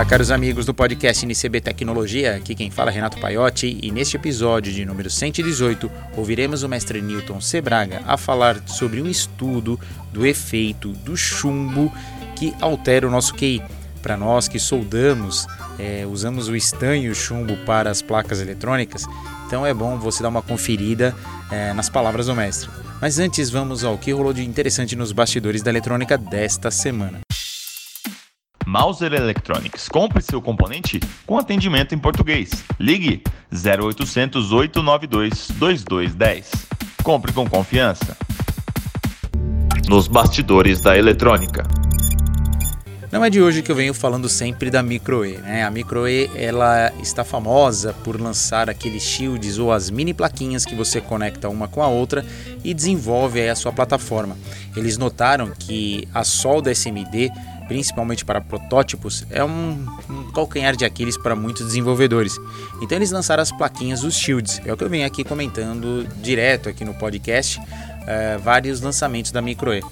Olá, caros amigos do podcast NCB Tecnologia, aqui quem fala é Renato Paiotti e neste episódio de número 118 ouviremos o mestre Newton Sebraga a falar sobre um estudo do efeito do chumbo que altera o nosso QI. Para nós que soldamos, é, usamos o estanho chumbo para as placas eletrônicas, então é bom você dar uma conferida é, nas palavras do mestre. Mas antes vamos ao que rolou de interessante nos bastidores da eletrônica desta semana. Mauser Electronics. Compre seu componente com atendimento em português. Ligue 0800 892 2210. Compre com confiança. Nos bastidores da eletrônica. Não é de hoje que eu venho falando sempre da MicroE, né? A MicroE ela está famosa por lançar aqueles shields ou as mini plaquinhas que você conecta uma com a outra e desenvolve a sua plataforma. Eles notaram que a solda SMD principalmente para protótipos, é um, um, calcanhar de Aquiles para muitos desenvolvedores. Então eles lançaram as plaquinhas dos Shields, é o que eu venho aqui comentando direto aqui no podcast, é, vários lançamentos da MicroE.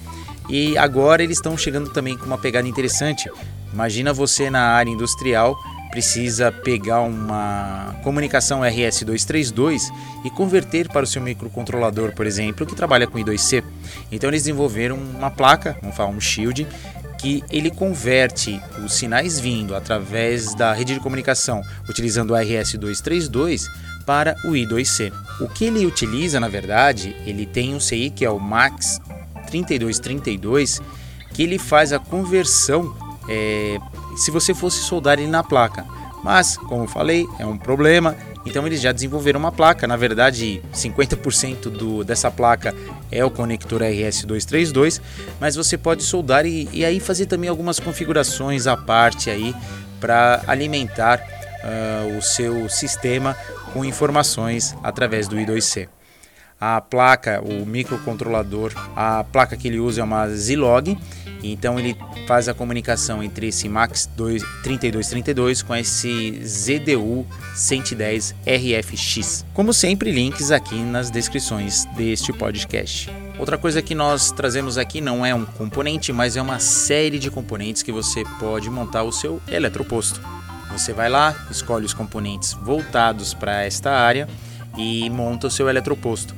E agora eles estão chegando também com uma pegada interessante. Imagina você na área industrial precisa pegar uma comunicação RS232 e converter para o seu microcontrolador, por exemplo, que trabalha com I2C. Então eles desenvolveram uma placa, vamos falar um shield, que ele converte os sinais vindo através da rede de comunicação utilizando o RS232 para o I2C. O que ele utiliza, na verdade, ele tem um CI que é o MAX 3232, que ele faz a conversão é, se você fosse soldar ele na placa. Mas, como falei, é um problema, então eles já desenvolveram uma placa. Na verdade, 50% do, dessa placa é o conector RS232, mas você pode soldar e, e aí fazer também algumas configurações à parte aí para alimentar uh, o seu sistema com informações através do I2C. A placa, o microcontrolador, a placa que ele usa é uma Zilog então ele faz a comunicação entre esse MAX 3232 com esse ZDU 110 RFX. Como sempre, links aqui nas descrições deste podcast. Outra coisa que nós trazemos aqui não é um componente, mas é uma série de componentes que você pode montar o seu eletroposto. Você vai lá, escolhe os componentes voltados para esta área e monta o seu eletroposto.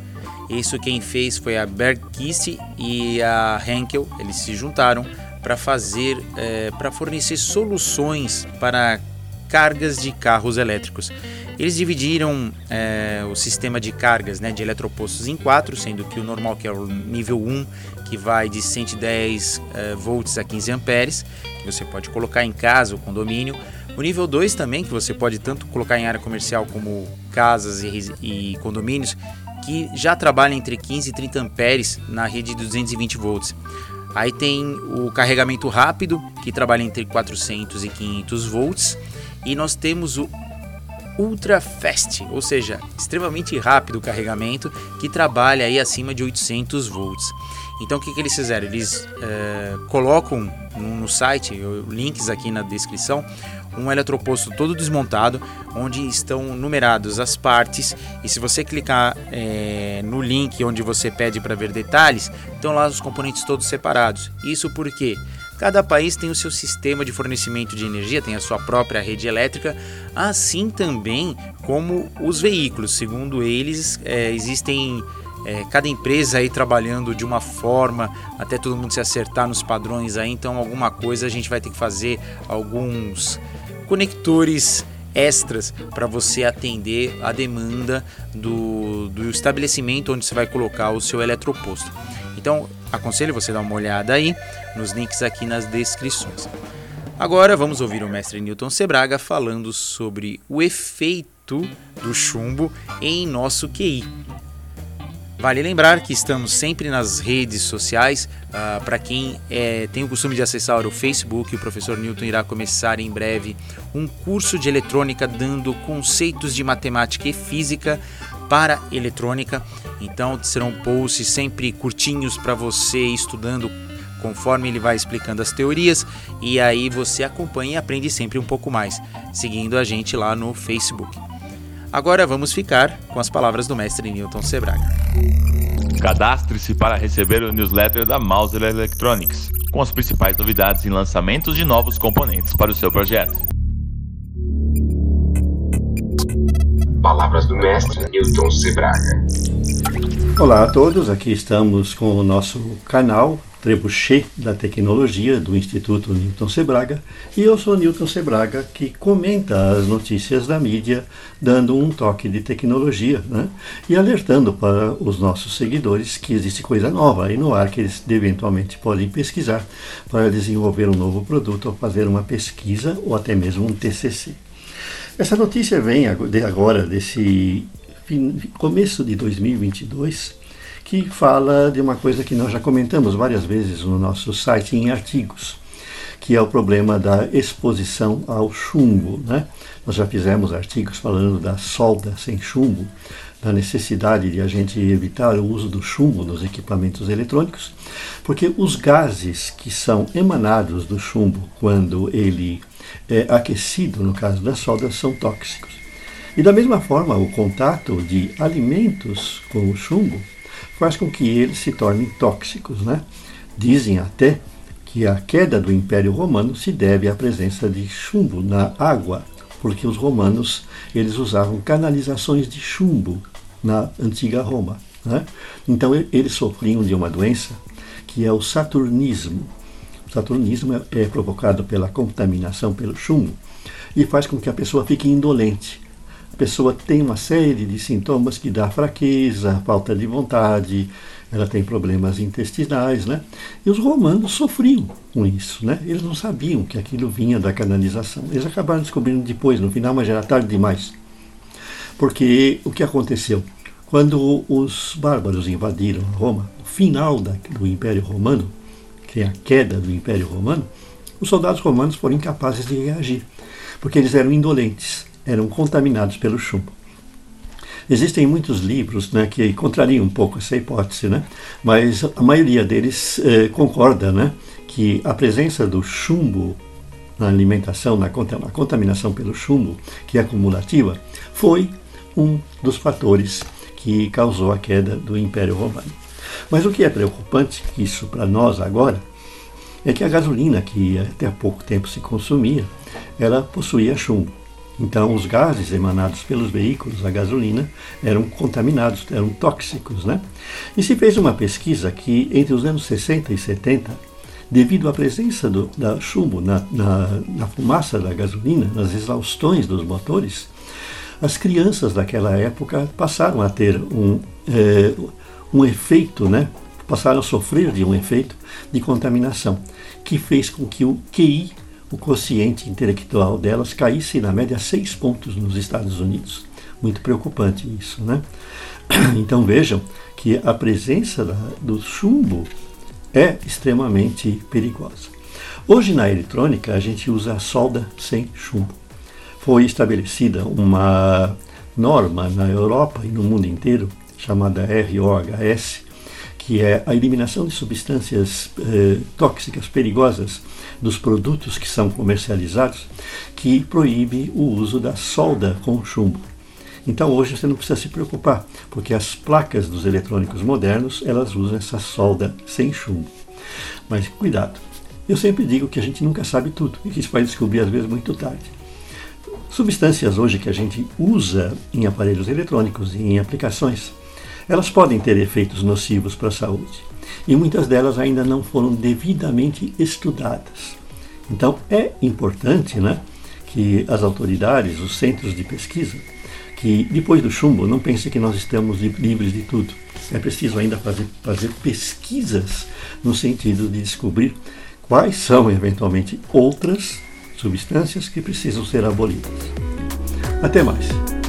Isso quem fez foi a Bergkisse e a Henkel, eles se juntaram para fazer, é, para fornecer soluções para cargas de carros elétricos. Eles dividiram é, o sistema de cargas né, de eletropostos em quatro, sendo que o normal, que é o nível 1, que vai de 110 é, volts a 15 amperes, que você pode colocar em casa ou condomínio. O nível 2 também, que você pode tanto colocar em área comercial como casas e, e condomínios, que já trabalha entre 15 e 30 amperes na rede de 220 volts. Aí tem o carregamento rápido, que trabalha entre 400 e 500 volts, e nós temos o ultra fast, ou seja, extremamente rápido o carregamento, que trabalha aí acima de 800 volts. Então o que, que eles fizeram? Eles é, colocam no, no site, links aqui na descrição, um eletroposto todo desmontado, onde estão numerados as partes. E se você clicar é, no link onde você pede para ver detalhes, estão lá os componentes todos separados. Isso porque cada país tem o seu sistema de fornecimento de energia, tem a sua própria rede elétrica, assim também como os veículos. Segundo eles, é, existem é, cada empresa aí trabalhando de uma forma até todo mundo se acertar nos padrões aí, então alguma coisa a gente vai ter que fazer alguns conectores extras para você atender a demanda do, do estabelecimento onde você vai colocar o seu eletroposto. Então, aconselho você dar uma olhada aí nos links aqui nas descrições. Agora vamos ouvir o mestre Newton Sebraga falando sobre o efeito do chumbo em nosso QI. Vale lembrar que estamos sempre nas redes sociais. Uh, Para quem é, tem o costume de acessar o Facebook, o professor Newton irá começar em breve um curso de eletrônica dando conceitos de matemática e física para eletrônica. Então serão posts sempre curtinhos para você estudando conforme ele vai explicando as teorias e aí você acompanha e aprende sempre um pouco mais, seguindo a gente lá no Facebook. Agora vamos ficar com as palavras do mestre Newton Sebraga. Cadastre-se para receber o newsletter da Mauser Electronics, com as principais novidades e lançamentos de novos componentes para o seu projeto. Palavras do mestre Newton Sebraga. Olá a todos, aqui estamos com o nosso canal Trebuchet da Tecnologia do Instituto Newton Sebraga e eu sou Newton Sebraga que comenta as notícias da mídia dando um toque de tecnologia né? e alertando para os nossos seguidores que existe coisa nova aí no ar que eles eventualmente podem pesquisar para desenvolver um novo produto ou fazer uma pesquisa ou até mesmo um TCC. Essa notícia vem agora desse começo de 2022 que fala de uma coisa que nós já comentamos várias vezes no nosso site em artigos, que é o problema da exposição ao chumbo. Né? Nós já fizemos artigos falando da solda sem chumbo, da necessidade de a gente evitar o uso do chumbo nos equipamentos eletrônicos, porque os gases que são emanados do chumbo quando ele é aquecido, no caso da solda, são tóxicos. E da mesma forma, o contato de alimentos com o chumbo faz com que eles se tornem tóxicos. Né? Dizem até que a queda do Império Romano se deve à presença de chumbo na água, porque os romanos eles usavam canalizações de chumbo na antiga Roma. Né? Então eles sofriam de uma doença que é o saturnismo. O saturnismo é, é provocado pela contaminação pelo chumbo e faz com que a pessoa fique indolente pessoa tem uma série de sintomas que dá fraqueza, falta de vontade, ela tem problemas intestinais, né? E os romanos sofriam com isso, né? Eles não sabiam que aquilo vinha da canalização. Eles acabaram descobrindo depois, no final, mas já era tarde demais. Porque o que aconteceu? Quando os bárbaros invadiram Roma, o final do Império Romano, que é a queda do Império Romano, os soldados romanos foram incapazes de reagir, porque eles eram indolentes eram contaminados pelo chumbo. Existem muitos livros né, que contrariam um pouco essa hipótese, né? mas a maioria deles eh, concorda né, que a presença do chumbo na alimentação, na, na contaminação pelo chumbo, que é acumulativa, foi um dos fatores que causou a queda do Império Romano. Mas o que é preocupante, isso para nós agora, é que a gasolina, que até há pouco tempo se consumia, ela possuía chumbo. Então, os gases emanados pelos veículos a gasolina eram contaminados, eram tóxicos. Né? E se fez uma pesquisa que, entre os anos 60 e 70, devido à presença do da chumbo na, na, na fumaça da gasolina, nas exaustões dos motores, as crianças daquela época passaram a ter um, é, um efeito, né? passaram a sofrer de um efeito de contaminação, que fez com que o QI o quociente intelectual delas caísse na média seis pontos nos Estados Unidos. Muito preocupante isso, né? Então vejam que a presença da, do chumbo é extremamente perigosa. Hoje na eletrônica a gente usa a solda sem chumbo. Foi estabelecida uma norma na Europa e no mundo inteiro chamada ROHS, que é a eliminação de substâncias eh, tóxicas perigosas dos produtos que são comercializados, que proíbe o uso da solda com chumbo. Então hoje você não precisa se preocupar, porque as placas dos eletrônicos modernos elas usam essa solda sem chumbo. Mas cuidado, eu sempre digo que a gente nunca sabe tudo e que isso vai descobrir às vezes muito tarde. Substâncias hoje que a gente usa em aparelhos eletrônicos e em aplicações elas podem ter efeitos nocivos para a saúde e muitas delas ainda não foram devidamente estudadas. Então é importante né, que as autoridades, os centros de pesquisa, que depois do chumbo não pense que nós estamos livres de tudo. É preciso ainda fazer, fazer pesquisas no sentido de descobrir quais são eventualmente outras substâncias que precisam ser abolidas. Até mais!